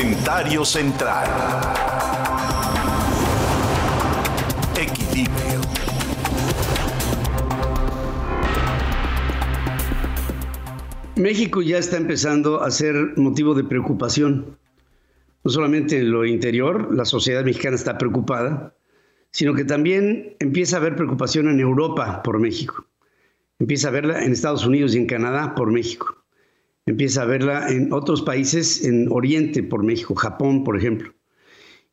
Comentario central. Equilibrio. México ya está empezando a ser motivo de preocupación. No solamente en lo interior, la sociedad mexicana está preocupada, sino que también empieza a haber preocupación en Europa por México. Empieza a verla en Estados Unidos y en Canadá por México. Empieza a verla en otros países en Oriente por México, Japón, por ejemplo.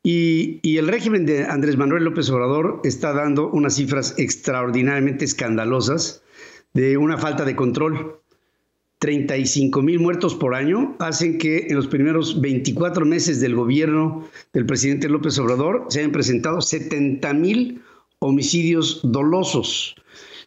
Y, y, el régimen de Andrés Manuel López Obrador está dando unas cifras extraordinariamente escandalosas de una falta de control. 35 mil muertos por año hacen que en los primeros 24 meses del gobierno del presidente López Obrador se hayan presentado 70 mil homicidios dolosos.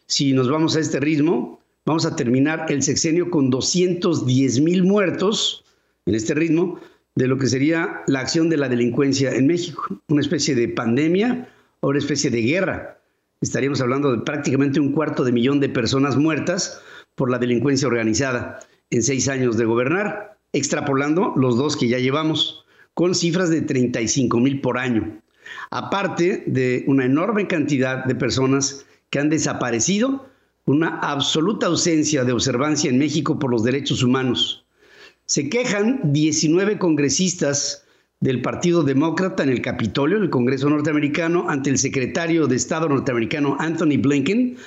Si nos vamos a este ritmo, vamos a terminar el sexenio con 210 mil muertos en este ritmo de lo que sería la acción de la delincuencia en México, una especie de pandemia o una especie de guerra. Estaríamos hablando de prácticamente un cuarto de millón de personas muertas por la delincuencia organizada en seis años de gobernar, extrapolando los dos que ya llevamos, con cifras de 35 mil por año, aparte de una enorme cantidad de personas que han desaparecido, una absoluta ausencia de observancia en México por los derechos humanos. Se quejan 19 congresistas del Partido Demócrata en el Capitolio, en el Congreso norteamericano, ante el secretario de Estado norteamericano Anthony Blinken,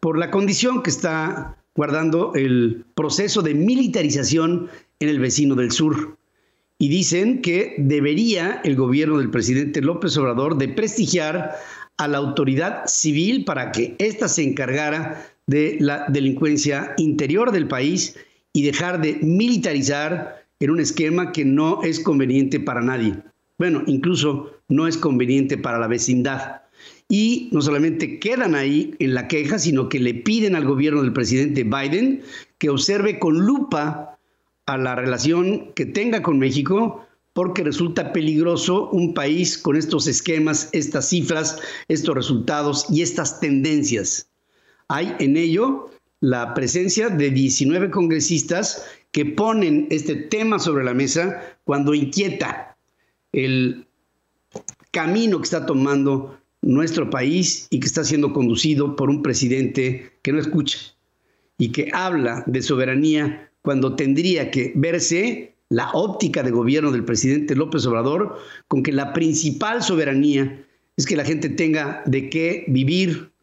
por la condición que está guardando el proceso de militarización en el vecino del sur. Y dicen que debería el gobierno del presidente López Obrador de prestigiar a la autoridad civil para que ésta se encargara de la delincuencia interior del país y dejar de militarizar en un esquema que no es conveniente para nadie. Bueno, incluso no es conveniente para la vecindad y no solamente quedan ahí en la queja, sino que le piden al gobierno del presidente Biden que observe con lupa a la relación que tenga con México, porque resulta peligroso un país con estos esquemas, estas cifras, estos resultados y estas tendencias. Hay en ello la presencia de 19 congresistas que ponen este tema sobre la mesa cuando inquieta el camino que está tomando nuestro país y que está siendo conducido por un presidente que no escucha y que habla de soberanía cuando tendría que verse la óptica de gobierno del presidente López Obrador con que la principal soberanía es que la gente tenga de qué vivir,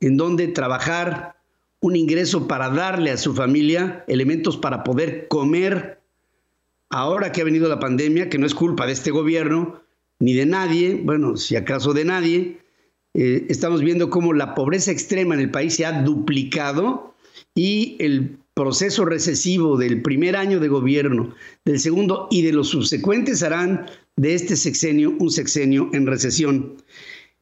en dónde trabajar, un ingreso para darle a su familia elementos para poder comer. Ahora que ha venido la pandemia, que no es culpa de este gobierno, ni de nadie, bueno, si acaso de nadie. Eh, estamos viendo cómo la pobreza extrema en el país se ha duplicado y el proceso recesivo del primer año de gobierno, del segundo y de los subsecuentes harán de este sexenio un sexenio en recesión.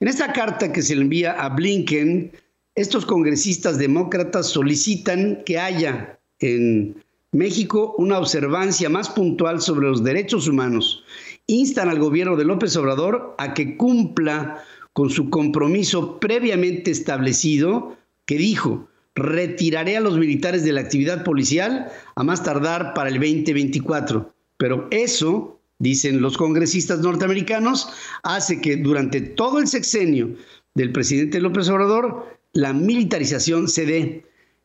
En esta carta que se le envía a Blinken, estos congresistas demócratas solicitan que haya en México una observancia más puntual sobre los derechos humanos instan al gobierno de López Obrador a que cumpla con su compromiso previamente establecido que dijo, retiraré a los militares de la actividad policial a más tardar para el 2024. Pero eso, dicen los congresistas norteamericanos, hace que durante todo el sexenio del presidente López Obrador la militarización se dé.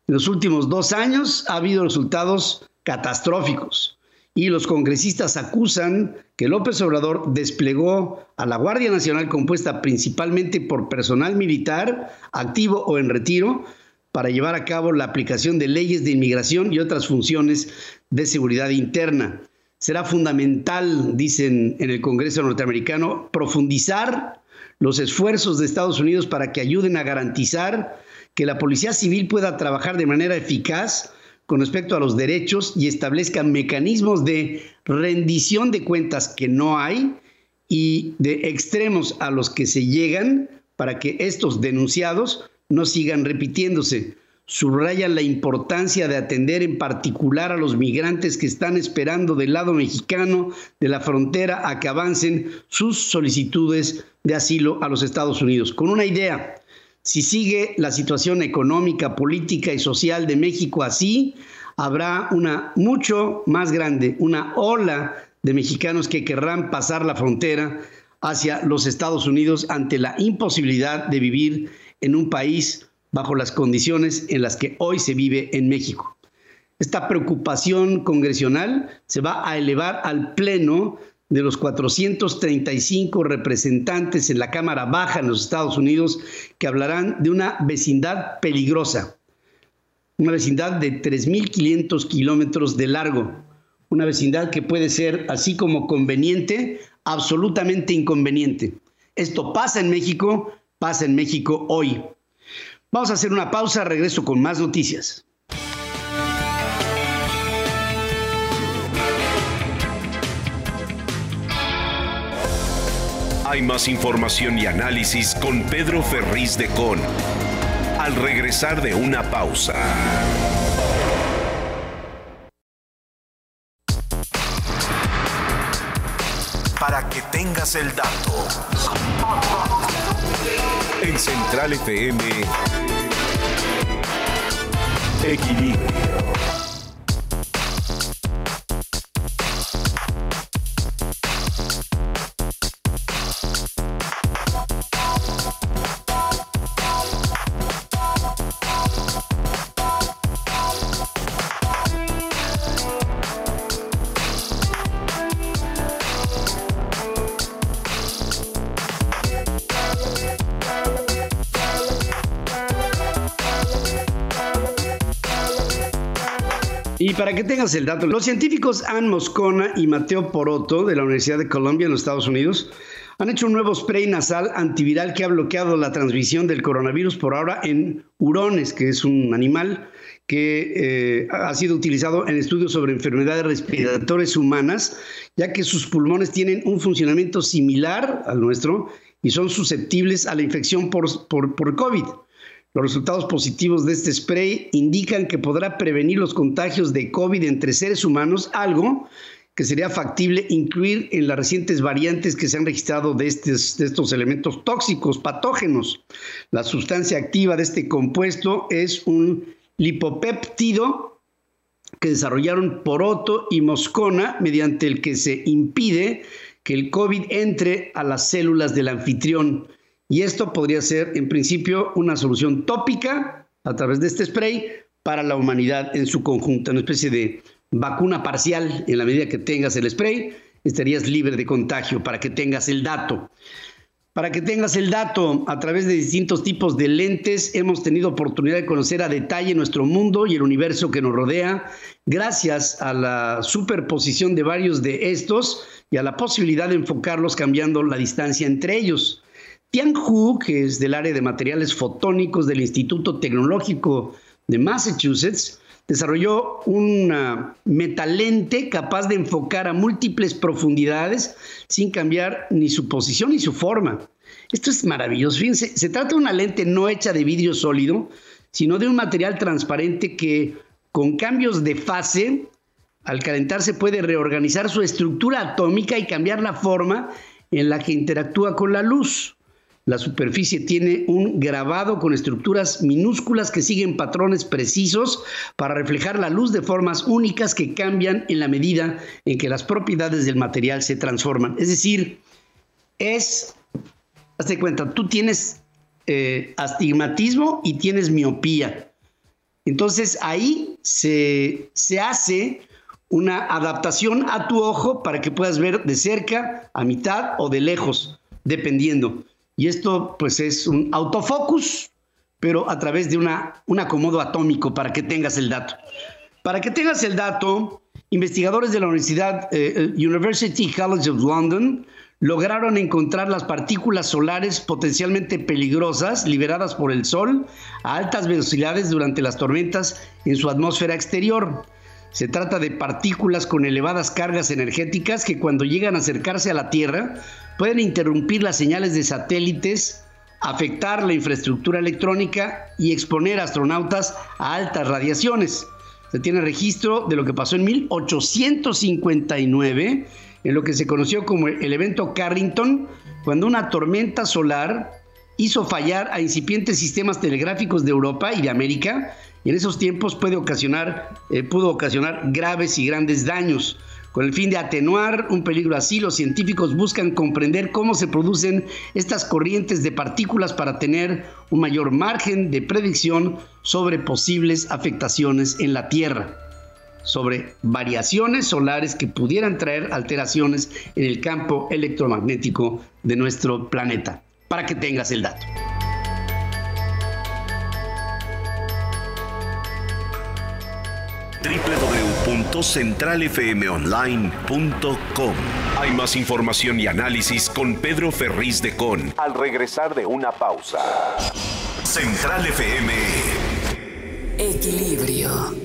En los últimos dos años ha habido resultados catastróficos y los congresistas acusan que López Obrador desplegó a la Guardia Nacional compuesta principalmente por personal militar activo o en retiro para llevar a cabo la aplicación de leyes de inmigración y otras funciones de seguridad interna. Será fundamental, dicen en el Congreso norteamericano, profundizar los esfuerzos de Estados Unidos para que ayuden a garantizar que la Policía Civil pueda trabajar de manera eficaz con respecto a los derechos y establezcan mecanismos de rendición de cuentas que no hay y de extremos a los que se llegan para que estos denunciados no sigan repitiéndose. Subrayan la importancia de atender en particular a los migrantes que están esperando del lado mexicano de la frontera a que avancen sus solicitudes de asilo a los Estados Unidos. Con una idea, si sigue la situación económica, política y social de México así, habrá una mucho más grande, una ola de mexicanos que querrán pasar la frontera hacia los Estados Unidos ante la imposibilidad de vivir en un país bajo las condiciones en las que hoy se vive en México. Esta preocupación congresional se va a elevar al Pleno de los 435 representantes en la Cámara Baja en los Estados Unidos que hablarán de una vecindad peligrosa, una vecindad de 3.500 kilómetros de largo, una vecindad que puede ser así como conveniente, absolutamente inconveniente. Esto pasa en México, pasa en México hoy. Vamos a hacer una pausa, regreso con más noticias. Hay más información y análisis con Pedro Ferriz de Con. Al regresar de una pausa. Para que tengas el dato. En Central FM. Equilibrio. Para que tengas el dato, los científicos Ann Moscona y Mateo Poroto de la Universidad de Columbia en los Estados Unidos han hecho un nuevo spray nasal antiviral que ha bloqueado la transmisión del coronavirus por ahora en hurones, que es un animal que eh, ha sido utilizado en estudios sobre enfermedades respiratorias humanas, ya que sus pulmones tienen un funcionamiento similar al nuestro y son susceptibles a la infección por, por, por COVID. Los resultados positivos de este spray indican que podrá prevenir los contagios de COVID entre seres humanos, algo que sería factible incluir en las recientes variantes que se han registrado de, estos, elementos tóxicos, patógenos. La sustancia activa de este compuesto es un lipopéptido que desarrollaron Poroto y Moscona, mediante el que se impide que el COVID entre a las células del anfitrión. Y esto podría ser, en principio, una solución tópica a través de este spray para la humanidad en su conjunto, una especie de vacuna parcial. En la medida que tengas el spray, estarías libre de contagio para que tengas el dato. Para que tengas el dato, a través de distintos tipos de lentes hemos tenido oportunidad de conocer a detalle nuestro mundo y el universo que nos rodea, gracias a la superposición de varios de estos y a la posibilidad de enfocarlos cambiando la distancia entre ellos. Tianhu, que es del área de materiales fotónicos del Instituto Tecnológico de Massachusetts, desarrolló una metalente capaz de enfocar a múltiples profundidades sin cambiar ni su posición ni su forma. Esto es maravilloso. Fíjense, se trata de una lente no hecha de vidrio sólido, sino de un material transparente que con cambios de fase, al calentarse puede reorganizar su estructura atómica y cambiar la forma en la que interactúa con la luz. La superficie tiene un grabado con estructuras minúsculas que siguen patrones precisos para reflejar la luz de formas únicas que cambian en la medida en que las propiedades del material se transforman. Es decir, es, hazte cuenta, tú tienes eh, astigmatismo y tienes miopía. Entonces ahí se, se hace una adaptación a tu ojo para que puedas ver de cerca, a mitad o de lejos, dependiendo. Y esto pues es un autofocus, pero a través de una, un acomodo atómico para que tengas el dato. Para que tengas el dato, investigadores de la Universidad eh, University College of London lograron encontrar las partículas solares potencialmente peligrosas liberadas por el Sol a altas velocidades durante las tormentas en su atmósfera exterior. Se trata de partículas con elevadas cargas energéticas que cuando llegan a acercarse a la Tierra pueden interrumpir las señales de satélites, afectar la infraestructura electrónica y exponer astronautas a altas radiaciones. Se tiene registro de lo que pasó en 1859, en lo que se conoció como el evento Carrington, cuando una tormenta solar hizo fallar a incipientes sistemas telegráficos de Europa y de América, y en esos tiempos puede ocasionar, eh, pudo ocasionar graves y grandes daños. Con el fin de atenuar un peligro así, los científicos buscan comprender cómo se producen estas corrientes de partículas para tener un mayor margen de predicción sobre posibles afectaciones en la Tierra, sobre variaciones solares que pudieran traer alteraciones en el campo electromagnético de nuestro planeta, para que tengas el dato. www.centralfmonline.com. Hay más información y análisis con Pedro Ferriz de Con. Al regresar de una pausa. Central FM. Equilibrio.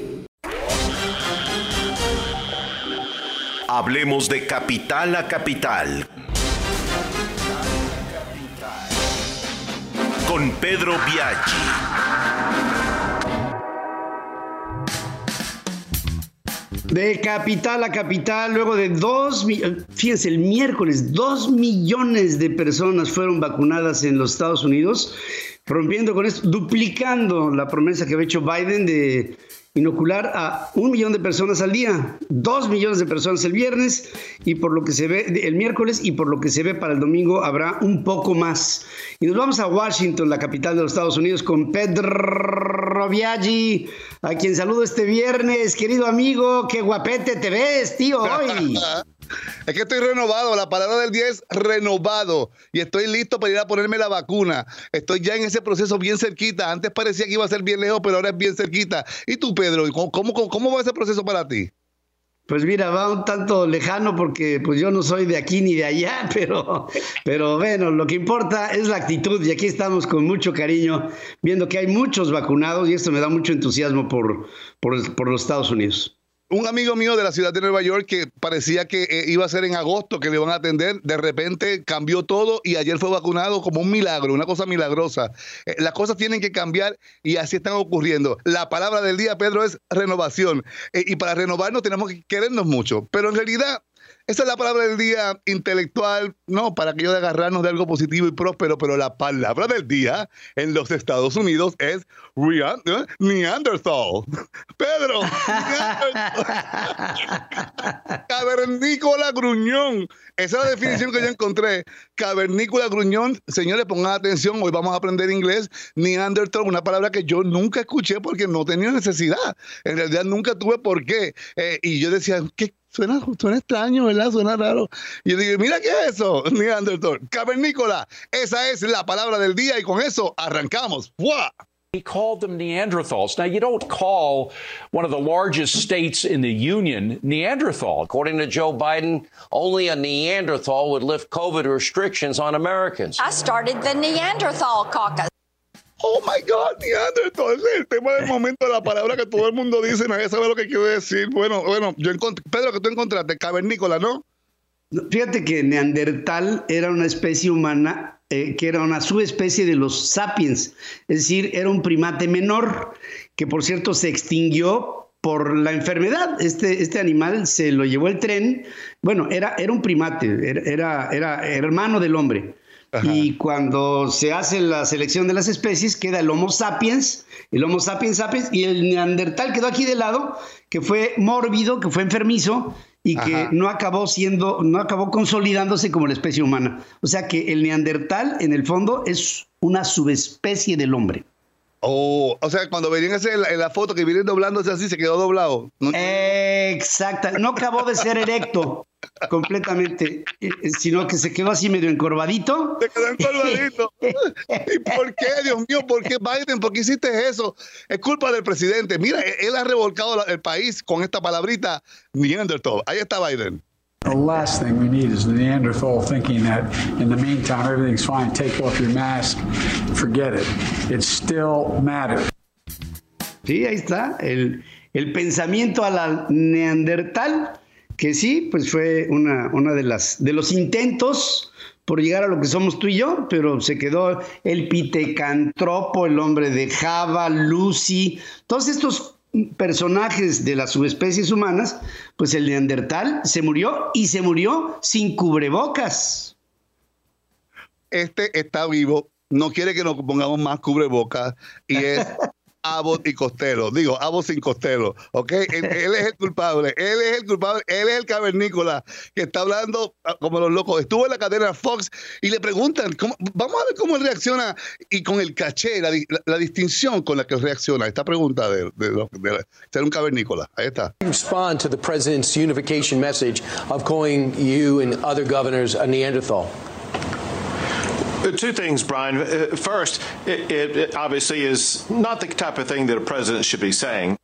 Hablemos de capital a capital. Con Pedro Biaggi. De capital a capital, luego de dos, fíjense, el miércoles, dos millones de personas fueron vacunadas en los Estados Unidos, rompiendo con esto, duplicando la promesa que había hecho Biden de inocular a un millón de personas al día, dos millones de personas el viernes y por lo que se ve el miércoles y por lo que se ve para el domingo habrá un poco más. Y nos vamos a Washington, la capital de los Estados Unidos, con Pedro Viaggi, a quien saludo este viernes, querido amigo, qué guapete te ves, tío, hoy. Es que estoy renovado, la palabra del día es renovado y estoy listo para ir a ponerme la vacuna. Estoy ya en ese proceso bien cerquita. Antes parecía que iba a ser bien lejos, pero ahora es bien cerquita. ¿Y tú, Pedro, cómo, cómo, va ese proceso para ti? Pues mira, va un tanto lejano porque pues yo no soy de aquí ni de allá, pero, pero bueno, lo que importa es la actitud y aquí estamos con mucho cariño viendo que hay muchos vacunados y esto me da mucho entusiasmo por, por, por los Estados Unidos un amigo mío de la ciudad de Nueva York que parecía que eh, iba a ser en agosto que le iban a atender, de repente cambió todo y ayer fue vacunado como un milagro, una cosa milagrosa. Eh, las cosas tienen que cambiar y así están ocurriendo. La palabra del día, Pedro, es renovación. Eh, y para renovarnos tenemos que querernos mucho. Pero en realidad esa es la palabra del día intelectual, no, para que yo de agarrarnos de algo positivo y próspero, pero la palabra del día en los Estados Unidos es Neanderthal. Pedro, Cavernícola gruñón. Esa es la definición que yo encontré. Cavernícola gruñón. Señores, pongan atención, hoy vamos a aprender inglés. Neanderthal, una palabra que yo nunca escuché porque no tenía necesidad. En realidad nunca tuve por qué. Eh, y yo decía, ¿qué Suena, suena extraño, ¿verdad? Suena raro. Y yo digo, mira qué es eso, Neanderthal. Cavernícola. Esa es la palabra del día y con eso arrancamos. He called them Neanderthals. Now, you don't call one of the largest states in the Union Neanderthal. According to Joe Biden, only a Neanderthal would lift COVID restrictions on Americans. I started the Neanderthal caucus. Oh my God, Neanderthal, el tema del momento, la palabra que todo el mundo dice, nadie sabe lo que quiero decir. Bueno, bueno, yo encontré, Pedro, que tú encontraste, cavernícola, ¿no? Fíjate que Neandertal era una especie humana eh, que era una subespecie de los sapiens, es decir, era un primate menor que por cierto se extinguió por la enfermedad. Este, este animal se lo llevó el tren, bueno, era, era un primate, era, era hermano del hombre y cuando se hace la selección de las especies, queda el Homo sapiens, el Homo sapiens sapiens, y el Neandertal quedó aquí de lado, que fue mórbido, que fue enfermizo, y que no acabó siendo, no acabó consolidándose como la especie humana. O sea que el Neandertal, en el fondo, es una subespecie del hombre. Oh, o sea, cuando venían en la, foto que vienen doblándose así, se quedó doblado. Exacto, no acabó de ser erecto completamente, eh, sino que se quedó así medio encorvadito. Se quedó encorvadito. ¿Y por qué, Dios mío? ¿Por qué Biden? ¿Por qué hiciste eso? Es culpa del presidente. Mira, él ha revolcado el país con esta palabrita Neanderthal. Ahí está Biden. The last thing we need is the Neanderthal thinking that in the meantime everything's fine, take off your mask, forget it. It still matters. Sí, ahí está, el, el pensamiento a la Neandertal, que sí, pues fue una, una de, las, de los intentos por llegar a lo que somos tú y yo, pero se quedó el pitecantropo, el hombre de Java, Lucy, todos estos personajes de las subespecies humanas, pues el neandertal se murió y se murió sin cubrebocas. Este está vivo, no quiere que nos pongamos más cubrebocas y es Abbott y Costello. Digo, Abbott sin Costello, ¿ok? Él, es el culpable, él es el culpable, él es el cavernícola que está hablando ah, como los locos. Estuvo en la cadena Fox y le preguntan, ¿cómo, vamos a ver cómo él reacciona y con el caché, la, distinción con la que reacciona esta pregunta de, ser un cavernícola. Ahí está. Respond to the president's unification message of calling you and other governors a Neanderthal. Two things, Brian. Uh, first, it, it obviously is not the type of thing that a president should be saying.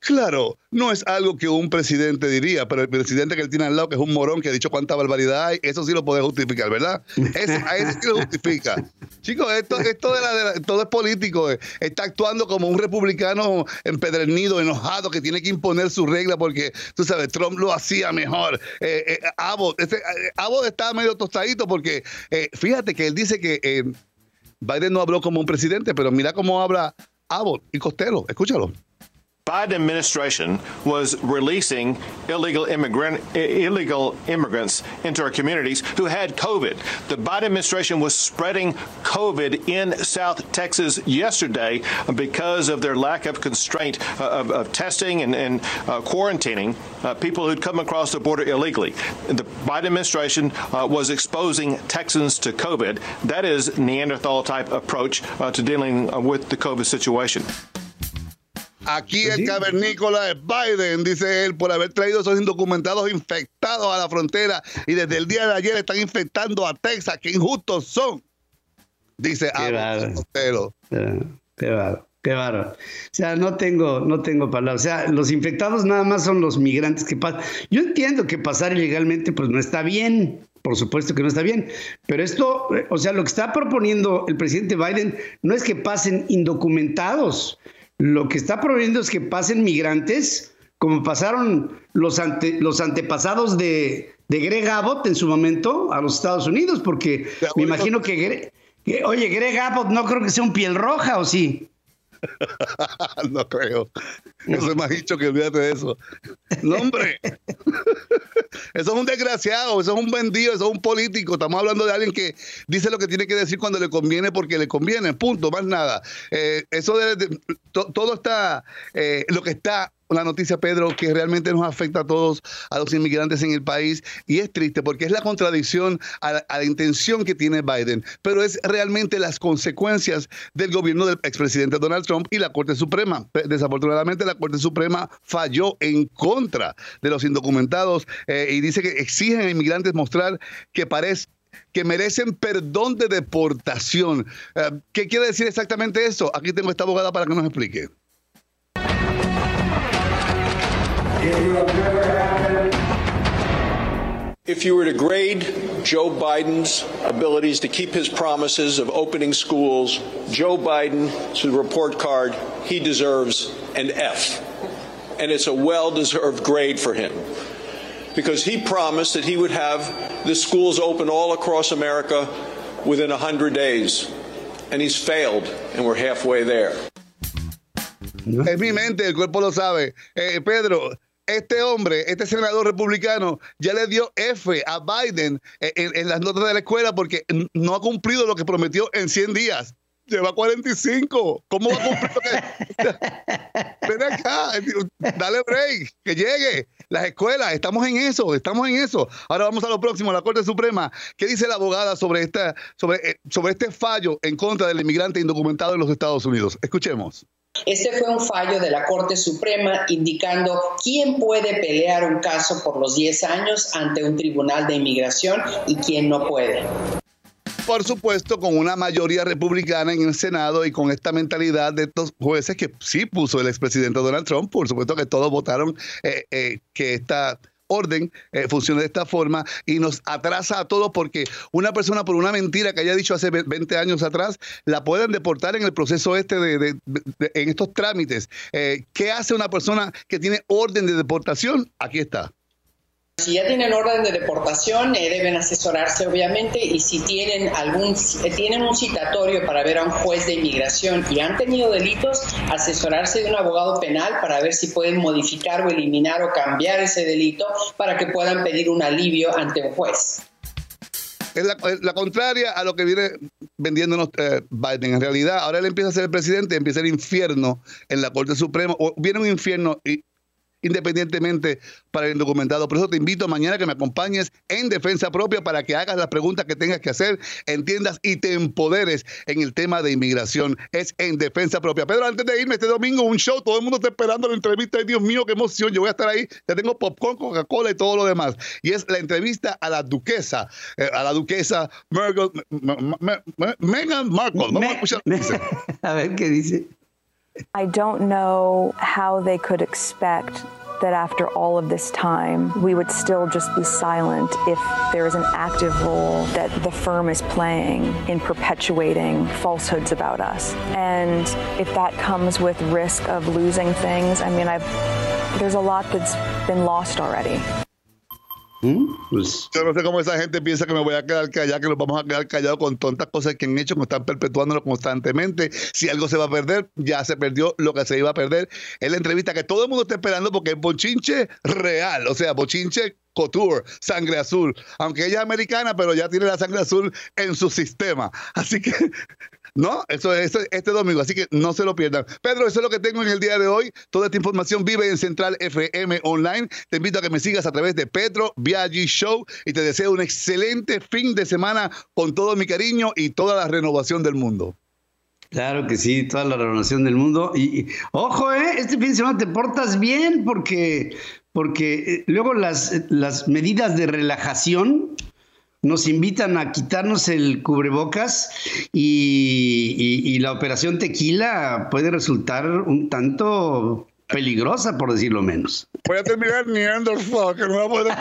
Claro, no es algo que un presidente diría, pero el presidente que él tiene al lado, que es un morón que ha dicho cuánta barbaridad hay, eso sí lo puede justificar, ¿verdad? Ese, a ese sí lo justifica. Chicos, esto, esto de la, todo es político. Eh. Está actuando como un republicano empedernido, enojado, que tiene que imponer su regla porque, tú sabes, Trump lo hacía mejor. Eh, eh, Abbott, este, eh, Abbott está medio tostadito porque, fíjate que él dice que Biden no habló como un presidente, pero mira cómo habla Abbott y Costello. Escúchalo. Biden administration was releasing illegal immigrant illegal immigrants into our communities who had COVID. The Biden administration was spreading COVID in South Texas yesterday because of their lack of constraint uh, of, of, testing and, and uh, quarantining uh, people who'd come across the border illegally. The Biden administration uh, was exposing Texans to COVID. That is Neanderthal type approach uh, to dealing uh, with the COVID situation. Aquí pues el cavernícola es Biden, dice él, por haber traído esos indocumentados infectados a la frontera y desde el día de ayer están infectando a Texas. ¡Qué injustos son! Dice Qué bárbaro. Qué bárbaro. O sea, no tengo, no tengo palabras. O sea, los infectados nada más son los migrantes que pasan. Yo entiendo que pasar ilegalmente pues no está bien. Por supuesto que no está bien. Pero esto, o sea, lo que está proponiendo el presidente Biden no es que pasen indocumentados. Lo que está prohibiendo es que pasen migrantes, como pasaron los, los antepasados de, Greg Abbott en su momento a los Estados Unidos, porque me imagino que, que, oye, Greg Abbott no creo que sea un piel roja, ¿o sí? no creo. Eso es más dicho que olvídate de eso. No, hombre. eso es un desgraciado, eso es un vendido, eso es un político. Estamos hablando de alguien que dice lo que tiene que decir cuando le conviene porque le conviene. Punto, más nada. Eh, eso de, todo está, eh, lo que está una noticia, Pedro, que realmente nos afecta a todos, a los inmigrantes en el país, y es triste porque es la contradicción a la, intención que tiene Biden, pero es realmente las consecuencias del gobierno del expresidente Donald Trump y la Corte Suprema. Desafortunadamente, la Corte Suprema falló en contra de los indocumentados eh, y dice que exigen a inmigrantes mostrar que parece que merecen perdón de deportación. Eh, ¿Qué quiere decir exactamente eso? Aquí tengo esta abogada para que nos explique. If you were to grade Joe Biden's abilities to keep his promises of opening schools, Joe Biden, to the report card, he deserves an F. And it's a well deserved grade for him because he promised that he would have the schools open all across America within 100 days. And he's failed, and we're halfway there. Mi mente, el cuerpo lo sabe. Eh, Pedro, este hombre, este senador republicano, ya le dio F a Biden en, las notas de la escuela porque no ha cumplido lo que prometió en 100 días. Lleva 45. ¿Cómo va a cumplir? Ven acá, dale break, que llegue. Las escuelas, estamos en eso, estamos en eso. Ahora vamos a lo próximo, la Corte Suprema. ¿Qué dice la abogada sobre, esta, sobre, eh, sobre este fallo en contra del inmigrante indocumentado en los Estados Unidos? Escuchemos. Este fue un fallo de la Corte Suprema indicando quién puede pelear un caso por los 10 años ante un tribunal de inmigración y quién no puede. Por supuesto, con una mayoría republicana en el Senado y con esta mentalidad de estos jueces que sí puso el expresidente Donald Trump, por supuesto que todos votaron eh, eh, que esta orden eh, funciona de esta forma y nos atrasa a todos porque una persona por una mentira que haya dicho hace 20 años atrás, la pueden deportar en el proceso este de, en estos trámites. Eh, ¿Qué hace una persona que tiene orden de deportación? Aquí está. Si ya tienen orden de deportación, eh, deben asesorarse obviamente y si tienen algún tienen un citatorio para ver a un juez de inmigración y han tenido delitos, asesorarse de un abogado penal para ver si pueden modificar o eliminar o cambiar ese delito para que puedan pedir un alivio ante un juez. es la, contraria a lo que viene vendiéndonos eh, Biden. En realidad, ahora él empieza a ser el presidente, empieza el infierno en la Corte Suprema, o viene un infierno y independientemente para el indocumentado. Por eso te invito mañana a que me acompañes en defensa propia para que hagas las preguntas que tengas que hacer, entiendas y te empoderes en el tema de inmigración. Es en defensa propia. Pedro, antes de irme este domingo, un show, todo el mundo está esperando la entrevista. Ay, Dios mío, qué emoción. Yo voy a estar ahí. Ya tengo popcorn, Coca-Cola y todo lo demás. Y es la entrevista a la duquesa, eh, a la duquesa Megan Markle. Vamos a escuchar. a ver qué dice. I don't know how they could expect that after all of this time, we would still just be silent if there is an active role that the firm is playing in perpetuating falsehoods about us. And if that comes with risk of losing things, I mean, I've, there's a lot that's been lost already. ¿Mm? Pues, Yo no sé cómo esa gente piensa que me voy a quedar callado, que nos vamos a quedar callados con tontas cosas que han hecho, que están perpetuándolo constantemente. Si algo se va a perder, ya se perdió lo que se iba a perder. Es la entrevista que todo el mundo está esperando porque es bochinche real, o sea, bochinche couture, sangre azul. Aunque ella es americana, pero ya tiene la sangre azul en su sistema. Así que ¿No? Eso es este domingo, así que no se lo pierdan. Pedro, eso es lo que tengo en el día de hoy. Toda esta información vive en Central FM Online. Te invito a que me sigas a través de Pedro Viaggi Show y te deseo un excelente fin de semana con todo mi cariño y toda la renovación del mundo. Claro que sí, toda la renovación del mundo. Y, ojo, ¿eh? este fin de semana te portas bien porque, porque eh, luego las, las medidas de relajación nos invitan a quitarnos el cubrebocas y, la operación tequila puede resultar un tanto peligrosa, por decirlo menos. Voy a terminar Neanderthal, que no va a poder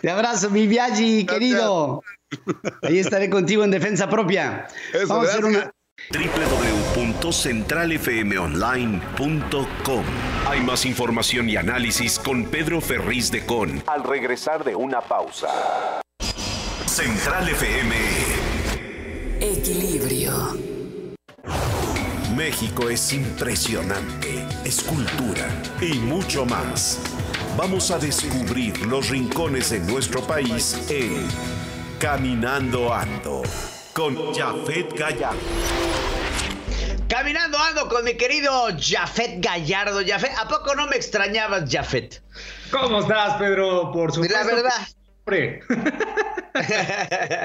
Te abrazo, mi Viaggi, querido. Ahí estaré contigo en defensa propia. Vamos a hacer una, www.centralfmonline.com. Hay más información y análisis con Pedro Ferriz de Con al regresar de una pausa. Central FM. Equilibrio. México es impresionante, es cultura y mucho más. Vamos a descubrir los rincones de nuestro país en Caminando Ando con Jafet Gallardo. Caminando ando con mi querido Jafet Gallardo. Jafet, ¿a poco no me extrañabas, Jafet? ¿Cómo estás, Pedro? Por supuesto. La verdad. Te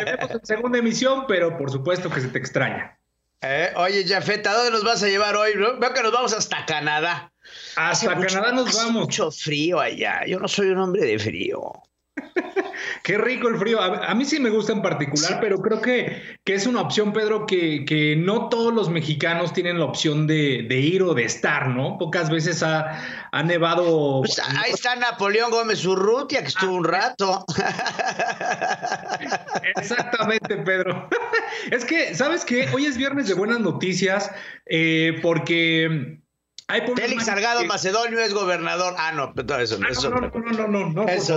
vemos en segunda emisión, pero por supuesto que se te extraña. Eh, oye, Jafet, ¿a dónde nos vas a llevar hoy? Veo que nos vamos hasta Canadá. Hasta Canadá nos vamos. Mucho frío allá. Yo no soy un hombre de frío. Qué rico el frío. A, mí sí me gusta en particular, pero creo que, que, es una opción, Pedro, que, que, no todos los mexicanos tienen la opción de, ir o de estar, ¿no? Pocas veces ha, nevado. Pues ahí está Napoleón Gómez Urrutia, que estuvo un rato. Exactamente, Pedro. Es que, ¿sabes qué? Hoy es viernes de buenas noticias, eh, porque Félix Salgado Macedonio es gobernador. Ah, no, pero eso, ah, no, no, no, no, no, no, es,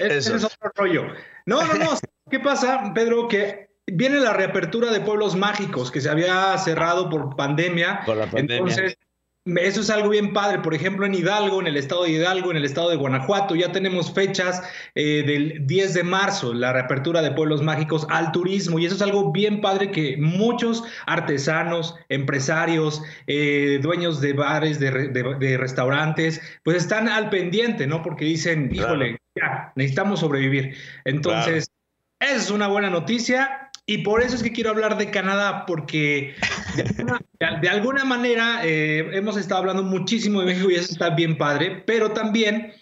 es, es, otro rollo. No, no, no. ¿Qué pasa, Pedro? Que viene la reapertura de pueblos mágicos que se había cerrado por pandemia. Por la pandemia. Entonces, eso es algo bien padre. Por ejemplo, en Hidalgo, en el estado de Hidalgo, en el estado de Guanajuato, ya tenemos fechas eh, del 10 de marzo, la reapertura de pueblos mágicos al turismo. Y eso es algo bien padre que muchos artesanos, empresarios, eh, dueños de bares, de, restaurantes, pues están al pendiente, ¿no? Porque dicen, híjole, ya, necesitamos sobrevivir. Entonces, es una buena noticia. Y por eso es que quiero hablar de Canadá, porque de alguna, manera eh, hemos estado hablando muchísimo de México y eso está bien padre, pero también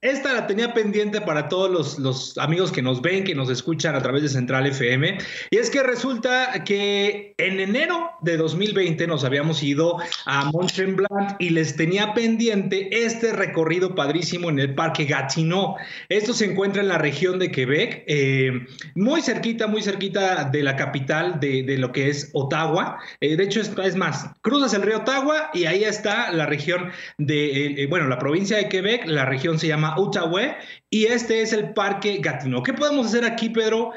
esta la tenía pendiente para todos los, amigos que nos ven, que nos escuchan a través de Central FM. Y es que resulta que en enero de 2020 nos habíamos ido a Mont Tremblant y les tenía pendiente este recorrido padrísimo en el Parque Gatineau. Esto se encuentra en la región de Quebec, eh, muy cerquita, muy cerquita de la capital de, lo que es Ottawa. Eh, de hecho, es, es, más, cruzas el río Ottawa y ahí está la región de, eh, bueno, la provincia de Quebec, la región se llama llama y este es el Parque Gatineau. ¿Qué podemos hacer aquí, Pedro?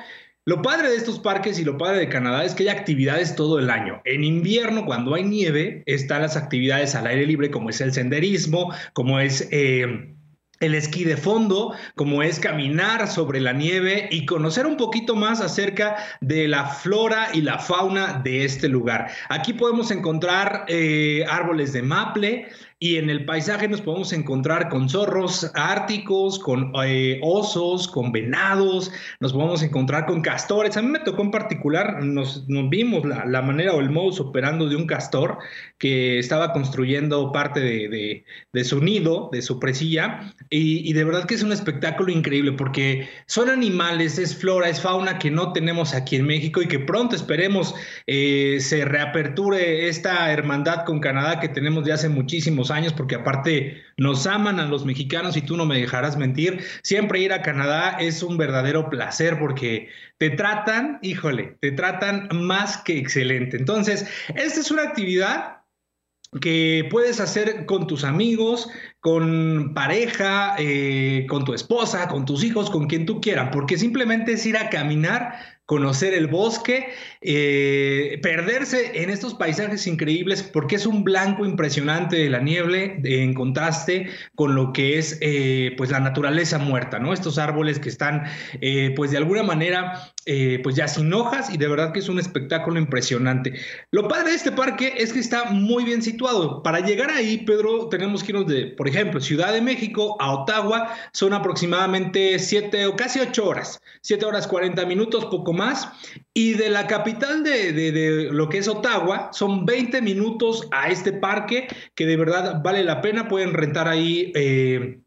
Lo padre de estos parques y lo padre de Canadá es que hay actividades todo el año. En invierno, cuando hay nieve, están las actividades al aire libre, como es el senderismo, como es... Eh, el esquí de fondo, como es caminar sobre la nieve y conocer un poquito más acerca de la flora y la fauna de este lugar. Aquí podemos encontrar eh, árboles de maple, y en el paisaje nos podemos encontrar con zorros árticos, con eh, osos, con venados, nos podemos encontrar con castores. A mí me tocó en particular, nos, vimos la, manera o el modus operando de un castor que estaba construyendo parte de, su nido, de su presilla, y, de verdad que es un espectáculo increíble porque son animales, es flora, es fauna que no tenemos aquí en México y que pronto esperemos eh, se reaperture esta hermandad con Canadá que tenemos de hace muchísimos años, porque aparte nos aman a los mexicanos y tú no me dejarás mentir. Siempre ir a Canadá es un verdadero placer porque te tratan, híjole, te tratan más que excelente. Entonces, esta es una actividad que puedes hacer con tus amigos, con pareja, eh, con tu esposa, con tus hijos, con quien tú quieras, porque simplemente es ir a caminar conocer el bosque, eh, perderse en estos paisajes increíbles porque es un blanco impresionante de la nieve en contraste con lo que es eh, pues la naturaleza muerta, ¿no? Estos árboles que están eh, pues de alguna manera pues ya sin hojas y de verdad que es un espectáculo impresionante. Lo padre de este parque es que está muy bien situado. Para llegar ahí, Pedro, tenemos que irnos de, por ejemplo, Ciudad de México a Ottawa, son aproximadamente siete o casi ocho horas, siete horas 40 minutos, poco más. Y de la capital de, lo que es Ottawa, son 20 minutos a este parque que de verdad vale la pena. Pueden rentar ahí. Eh,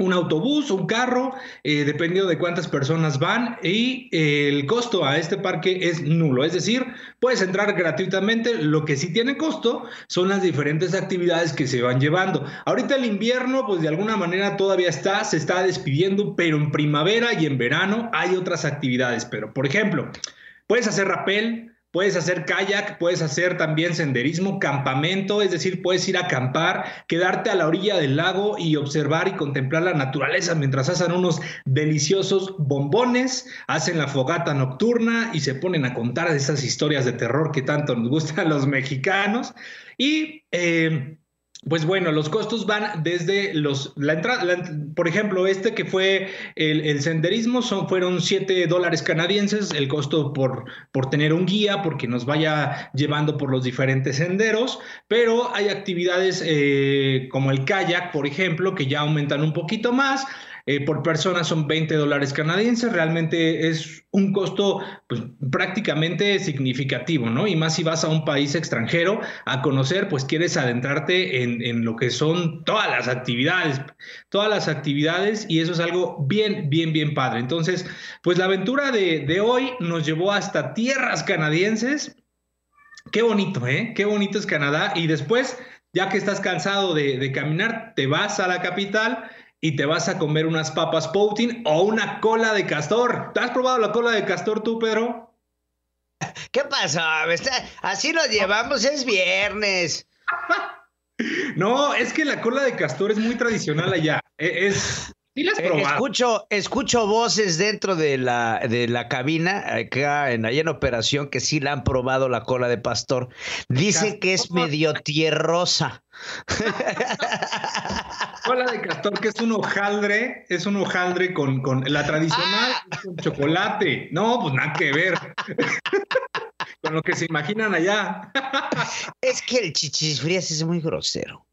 un autobús, un carro, eh, dependiendo de cuántas personas van y eh, el costo a este parque es nulo, es decir, puedes entrar gratuitamente, lo que sí tiene costo son las diferentes actividades que se van llevando. Ahorita el invierno, pues de alguna manera todavía está, se está despidiendo, pero en primavera y en verano hay otras actividades, pero por ejemplo, puedes hacer rappel, Puedes hacer kayak, puedes hacer también senderismo, campamento, es decir, puedes ir a acampar, quedarte a la orilla del lago y observar y contemplar la naturaleza mientras hacen unos deliciosos bombones, hacen la fogata nocturna y se ponen a contar esas historias de terror que tanto nos gustan los mexicanos. Y eh, pues bueno, los costos van desde los, la entrada, por ejemplo, este que fue el, senderismo, son, fueron 7 dólares canadienses, el costo por, por tener un guía, porque nos vaya llevando por los diferentes senderos, pero hay actividades eh, como el kayak, por ejemplo, que ya aumentan un poquito más. Eh, por persona son 20 dólares canadienses, realmente es un costo pues, prácticamente significativo, ¿no? Y más si vas a un país extranjero a conocer, pues quieres adentrarte en, lo que son todas las actividades, todas las actividades, y eso es algo bien, bien, bien padre. Entonces, pues la aventura de, hoy nos llevó hasta tierras canadienses. Qué bonito, ¿eh? Qué bonito es Canadá. Y después, ya que estás cansado de, de caminar, te vas a la capital y te vas a comer unas papas Poutin o una cola de castor. ¿Te has probado la cola de castor tú, Pedro? ¿Qué pasa? Así nos llevamos, es viernes. no, es que la cola de castor es muy tradicional allá. Eh, escucho, escucho voces dentro de la, de la cabina, acá en, allá en operación, que sí la han probado la cola de pastor. Dice que es medio tierrosa. cola de castor, que es un hojaldre, es un hojaldre con, con la tradicional, ah. con chocolate. No, pues nada que ver. con lo que se imaginan allá. es que el chichis frías es muy grosero.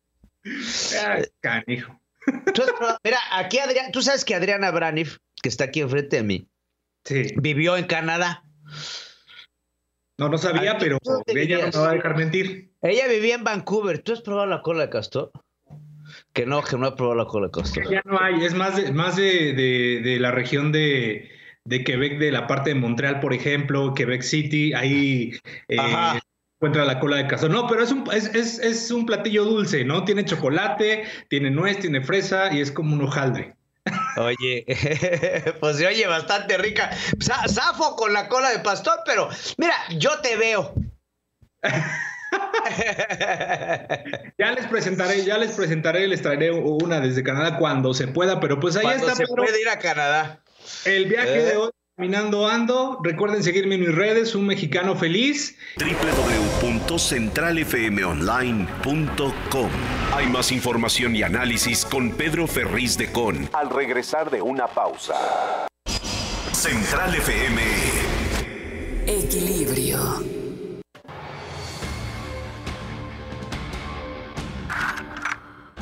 Ay, canijo mira, aquí Adrián, tú sabes que Adriana Braniff, que está aquí enfrente de mí, vivió en Canadá. No, no sabía, pero ella no me va a dejar mentir. Ella vivía en Vancouver. ¿Tú has probado la cola de castor? Que no, que no he probado la cola de castor. Ya no hay, es más de, más de, la región de, Quebec, de la parte de Montreal, por ejemplo, Quebec City, ahí eh, encuentra la cola de castor. No, pero es un, es, un platillo dulce, ¿no? Tiene chocolate, tiene nuez, tiene fresa y es como un hojaldre. Oye, pues se oye bastante rica. Zafo con la cola de pastor, pero mira, yo te veo. ya les presentaré, ya les presentaré, les traeré una desde Canadá cuando se pueda, pero pues ahí está. Se puede ir a Canadá. El viaje de ¿Eh? hoy Caminando Ando. Recuerden seguirme en mis redes, un mexicano feliz. www.centralfmonline.com Hay más información y análisis con Pedro Ferriz de Con. Al regresar de una pausa. Central FM. Equilibrio.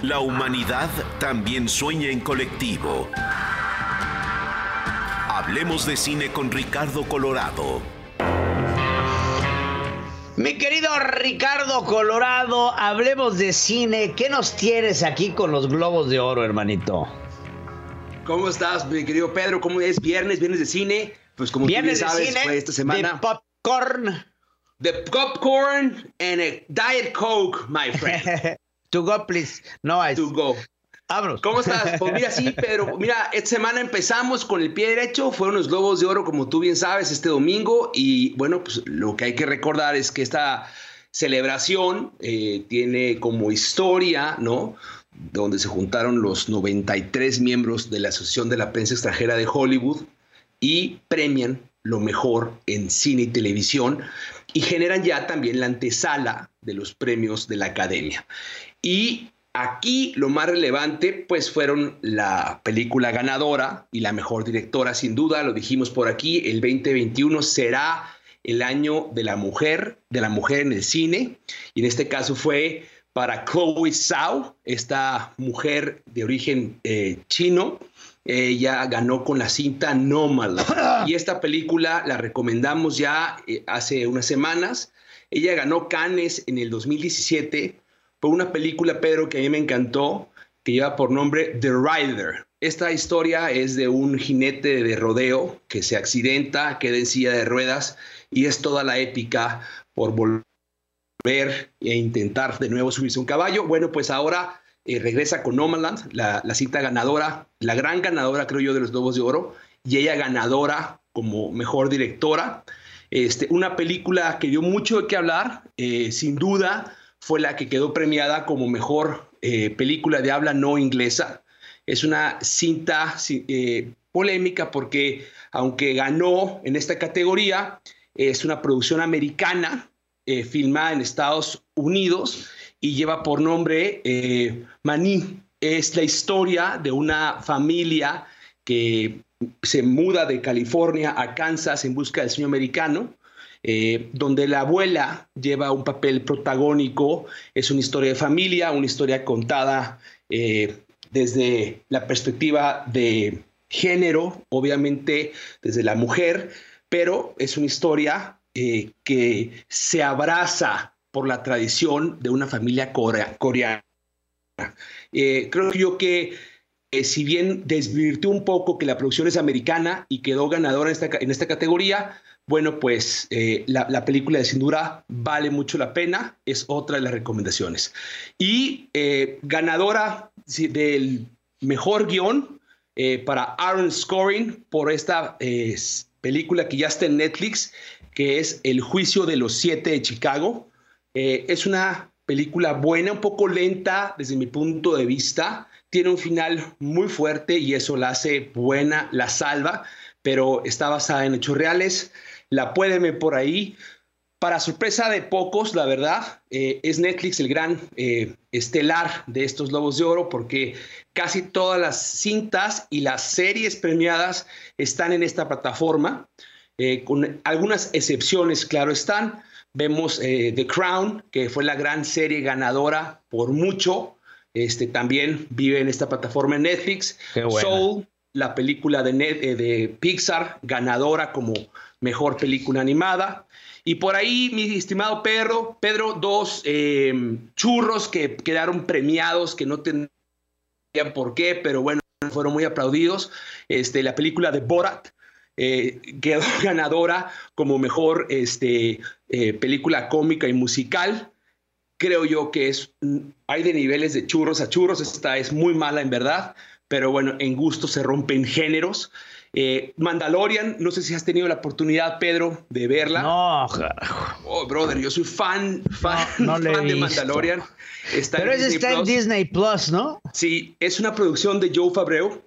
La humanidad también sueña en colectivo. Hablemos de cine con Ricardo Colorado. Mi querido Ricardo Colorado, hablemos de cine. ¿Qué nos tienes aquí con los globos de oro, hermanito? ¿Cómo estás, mi querido Pedro? ¿Cómo es? Viernes, viernes de cine. Pues como viernes tú bien sabes, de cine, fue esta semana. De popcorn. De popcorn and a Diet Coke, my friend. to go, please. No ice. To go. Vámonos. ¿Cómo estás? Pues mira, sí, Pedro. Mira, esta semana empezamos con el pie derecho. Fueron los Globos de Oro, como tú bien sabes, este domingo. Y bueno, pues lo que hay que recordar es que esta celebración eh, tiene como historia, ¿no? Donde se juntaron los 93 miembros de la Asociación de la Prensa Extranjera de Hollywood y premian lo mejor en cine y televisión y generan ya también la antesala de los premios de la Academia. Y Aquí lo más relevante pues fueron la película ganadora y la mejor directora, sin duda, lo dijimos por aquí, el 2021 será el año de la mujer, de la mujer en el cine, y en este caso fue para Chloe Zhao, esta mujer de origen eh, chino, ella ganó con la cinta Nomadland. Y esta película la recomendamos ya eh, hace unas semanas. Ella ganó Cannes en el 2017 fue una película, Pedro, que a mí me encantó, que lleva por nombre The Rider. Esta historia es de un jinete de rodeo que se accidenta, queda en silla de ruedas y es toda la épica por volver e intentar de nuevo subirse un caballo. Bueno, pues ahora eh, regresa con Nomadland, la, la cita ganadora, la gran ganadora, creo yo, de los Lobos de Oro, y ella ganadora como mejor directora. Este, una película que dio mucho de qué hablar, eh, sin duda fue la que quedó premiada como mejor eh, película de habla no inglesa. Es una cinta eh, polémica porque aunque ganó en esta categoría, es una producción americana eh, filmada en Estados Unidos y lleva por nombre Maní. Es la historia de una familia que se muda de California a Kansas en busca del sueño americano eh, donde la abuela lleva un papel protagónico, es una historia de familia, una historia contada eh, desde la perspectiva de género, obviamente desde la mujer, pero es una historia eh, que se abraza por la tradición de una familia coreana. creo yo que si bien desvirtió un poco que la producción es americana y quedó ganadora en esta, en esta categoría, bueno, pues eh, la, película de Sindura vale mucho la pena, es otra de las recomendaciones. Y eh, ganadora del mejor guion eh, para Aaron Scoring por esta película que ya está en Netflix, que es El juicio de los siete de Chicago. es una película buena, un poco lenta desde mi punto de vista, tiene un final muy fuerte y eso la hace buena, la salva, pero está basada en hechos reales la pueden ver por ahí. Para sorpresa de pocos, la verdad, eh, es Netflix el gran eh, estelar de estos Lobos de Oro porque casi todas las cintas y las series premiadas están en esta plataforma, eh, con algunas excepciones, claro están. Vemos The Crown, que fue la gran serie ganadora por mucho, este, también vive en esta plataforma en Netflix. Soul, la película de, de Pixar, ganadora como mejor película animada. Y por ahí, mi estimado Pedro, Pedro, dos em, churros que quedaron premiados, que no tendrían por qué, pero bueno, fueron muy aplaudidos. Este, la película de Borat eh, quedó ganadora como mejor este, eh, película cómica y musical. Creo yo que es, hay de niveles de churros a churros, esta es muy mala en verdad, pero bueno, en gusto se rompen géneros. Eh, Mandalorian, no sé si has tenido la oportunidad, Pedro, de verla. No, carajo. Oh, brother, yo soy fan, fan, fan de Mandalorian. Pero ese está en Disney Plus, ¿no? Sí, es una producción de Joe Fabreu.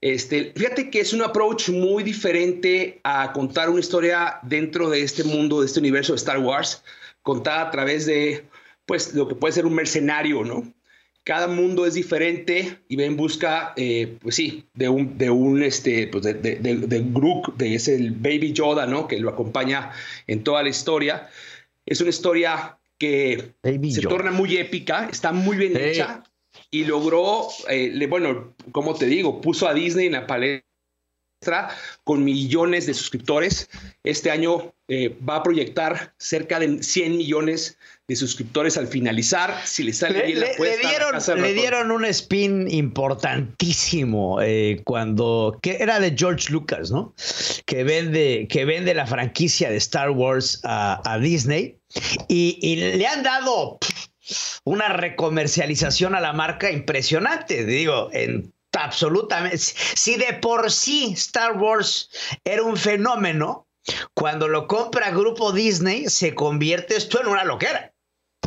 Este, fíjate que es un approach muy diferente a contar una historia dentro de este mundo, de este universo de Star Wars, contada a través de, pues, lo que puede ser un mercenario, ¿no? Cada mundo es diferente y va en busca, eh, pues sí, de un, de un, este, pues de, de, de, de Groot, de ese el Baby Yoda, ¿no? Que lo acompaña en toda la historia. Es una historia que Baby se Yoda. torna muy épica, está muy bien hecha y logró, eh, le- bueno, como te digo, puso a Disney en la palestra con millones de suscriptores. Este año eh, va a proyectar cerca de 100 millones de suscriptores al finalizar. Si le sale Le, bien la apuesta, le la dieron, del le dieron un spin importantísimo eh, cuando que era de George Lucas, ¿no? Que vende, que vende la franquicia de Star Wars a, a Disney y, y le han dado una recomercialización a la marca impresionante. Digo, en absolutamente. Si de por sí Star Wars era un fenómeno, cuando lo compra Grupo Disney, se convierte esto en una loquera.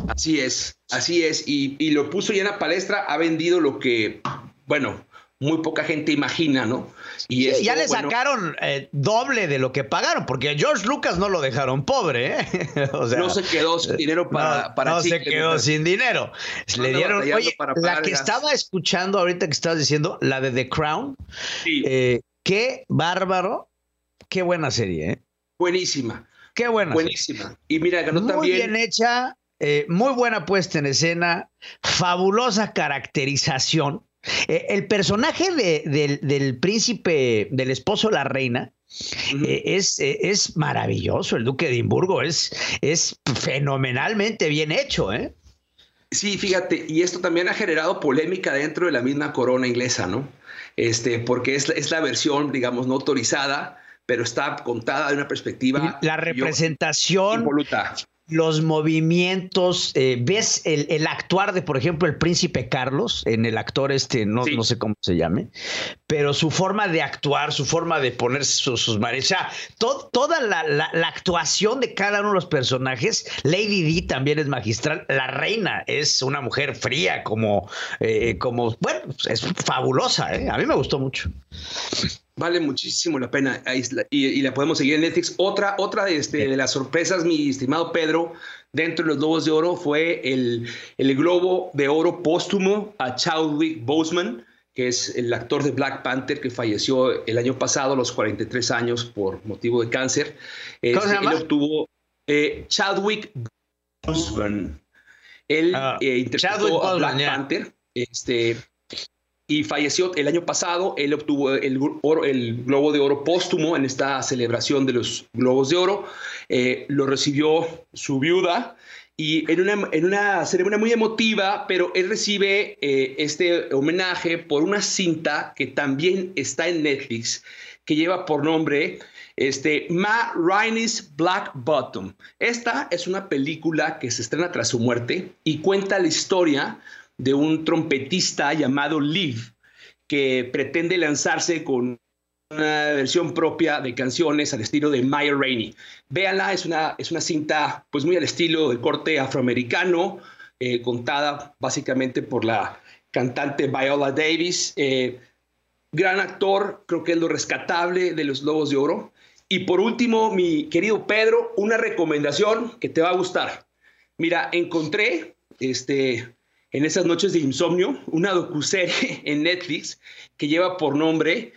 Así es, así es. Y, y lo puso ya en la palestra, ha vendido lo que, bueno, muy poca gente imagina, ¿no? Y Sí, esto, ya le bueno, sacaron eh, doble de lo que pagaron, porque a George Lucas no lo dejaron pobre, ¿eh? O sea, no se quedó sin dinero para, no, para no se quedó ¿no? sin dinero. No Le dieron, oye, para la que gas. estaba escuchando ahorita que estabas diciendo, la de The Crown, eh, qué bárbaro, qué buena serie, ¿eh? Buenísima. Qué buena. Buenísima. Y mira, ganó Muy también. bien hecha, eh, muy buena puesta en escena, fabulosa caracterización. Eh, el personaje de- del, del príncipe, del esposo de la reina, eh, es, eh, es maravilloso. El duque de Edimburgo es, es fenomenalmente bien hecho, ¿eh? Sí, fíjate, y esto también ha generado polémica dentro de la misma corona inglesa, ¿no? Este, porque es, es la versión, digamos, no autorizada, pero está contada de una perspectiva. La representación, impoluta. Los movimientos, eh, ves el, el actuar de, por ejemplo, el príncipe Carlos, en el actor este, no, no sé cómo se llame, pero su forma de actuar, su forma de ponerse sus, sus mares, o sea, to- toda la, la- la actuación de cada uno de los personajes, Lady Di también es magistral, la reina es una mujer fría, como, eh, como bueno, es fabulosa, ¿eh? a mí me gustó mucho. Vale muchísimo la pena y, y la podemos seguir en Netflix. Otra, otra de, este, de las sorpresas, mi estimado Pedro, dentro de los Globos de Oro fue el, el Globo de Oro póstumo a Chadwick Boseman, que es el actor de Black Panther que falleció el año pasado a los 43 años por motivo de cáncer. ¿Cómo se Este, llama? Él obtuvo eh, Chadwick Boseman. Él Ah, eh, interpretó Chadwick a Black. Panther. Este, y falleció el año pasado. Él obtuvo el, Globo de Oro póstumo en esta celebración de los Globos de Oro. Eh, lo recibió su viuda y en una, en una ceremonia muy emotiva, pero él recibe eh, este homenaje por una cinta que también está en Netflix, que lleva por nombre este, Ma Rainey's Black Bottom. Esta es una película que se estrena tras su muerte y cuenta la historia de un trompetista llamado Liv, que pretende lanzarse con una versión propia de canciones al estilo de Maya Rainey. Véanla, es una, es una cinta pues muy al estilo del corte afroamericano, eh, contada básicamente por la cantante Viola Davis. Eh, gran actor, creo que es lo rescatable de los Lobos de Oro. Y por último, mi querido Pedro, una recomendación que te va a gustar. Mira, encontré este, en esas noches de insomnio una docuserie en Netflix que lleva por nombre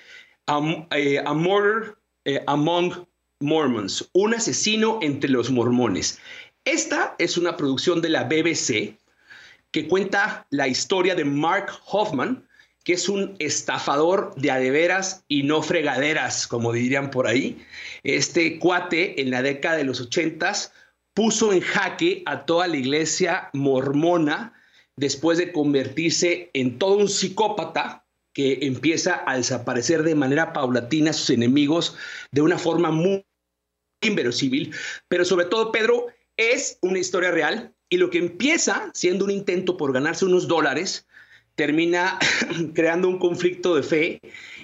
eh, A Murder eh, Among Mormons, un asesino entre los mormones. Esta es una producción de la BBC que cuenta la historia de Mark Hoffman, que es un estafador de adeveras y no fregaderas, como dirían por ahí. Este cuate en la década de los ochentas puso en jaque a toda la iglesia mormona después de convertirse en todo un psicópata que empieza a desaparecer de manera paulatina a sus enemigos de una forma muy inverosímil, pero sobre todo, Pedro, es una historia real y lo que empieza siendo un intento por ganarse unos dólares, termina creando un conflicto de fe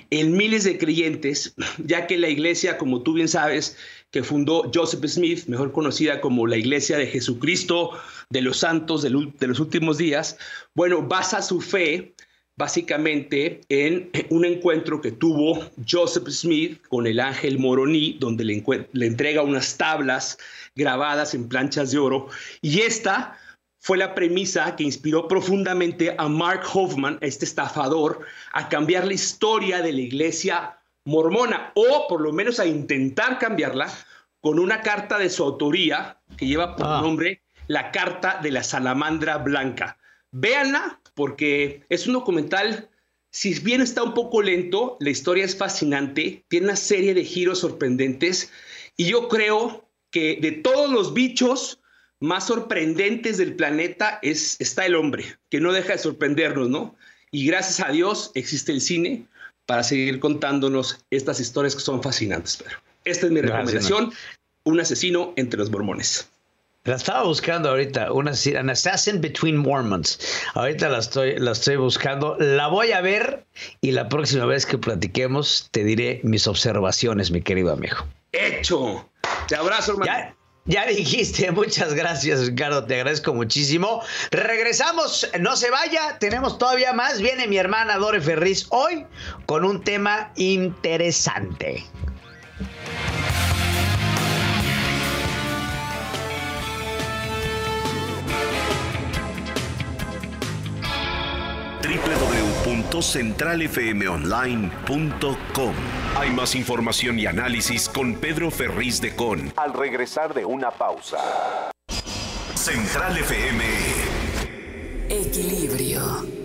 en miles de creyentes, ya que la iglesia, como tú bien sabes, que fundó Joseph Smith, mejor conocida como la Iglesia de Jesucristo de los Santos de los últimos días, bueno, basa su fe básicamente en un encuentro que tuvo Joseph Smith con el ángel Moroní, donde le entrega unas tablas grabadas en planchas de oro. Y esta fue la premisa que inspiró profundamente a Mark Hoffman, este estafador, a cambiar la historia de la iglesia mormona, o por lo menos a intentar cambiarla con una carta de su autoría que lleva por ah. nombre La Carta de la Salamandra Blanca. Véanla, porque es un documental, si bien está un poco lento, la historia es fascinante, tiene una serie de giros sorprendentes y yo creo que de todos los bichos más sorprendentes del planeta es, está el hombre, que no deja de sorprendernos, ¿no? Y gracias a Dios existe el cine para seguir contándonos estas historias que son fascinantes, pero esta es mi recomendación, un asesino entre los mormones. La estaba buscando ahorita, una An Assassin Between Mormons. Ahorita la estoy, la estoy buscando. La voy a ver y la próxima vez que platiquemos te diré mis observaciones, mi querido amigo. Hecho. Te abrazo, hermano. Ya, ya dijiste, muchas gracias, Ricardo. Te agradezco muchísimo. Regresamos, no se vaya, tenemos todavía más. Viene mi hermana Dore Ferriz hoy con un tema interesante. www.centralfmonline.com. Hay más información y análisis con Pedro Ferriz de Con. Al regresar de una pausa. Central FM. Equilibrio.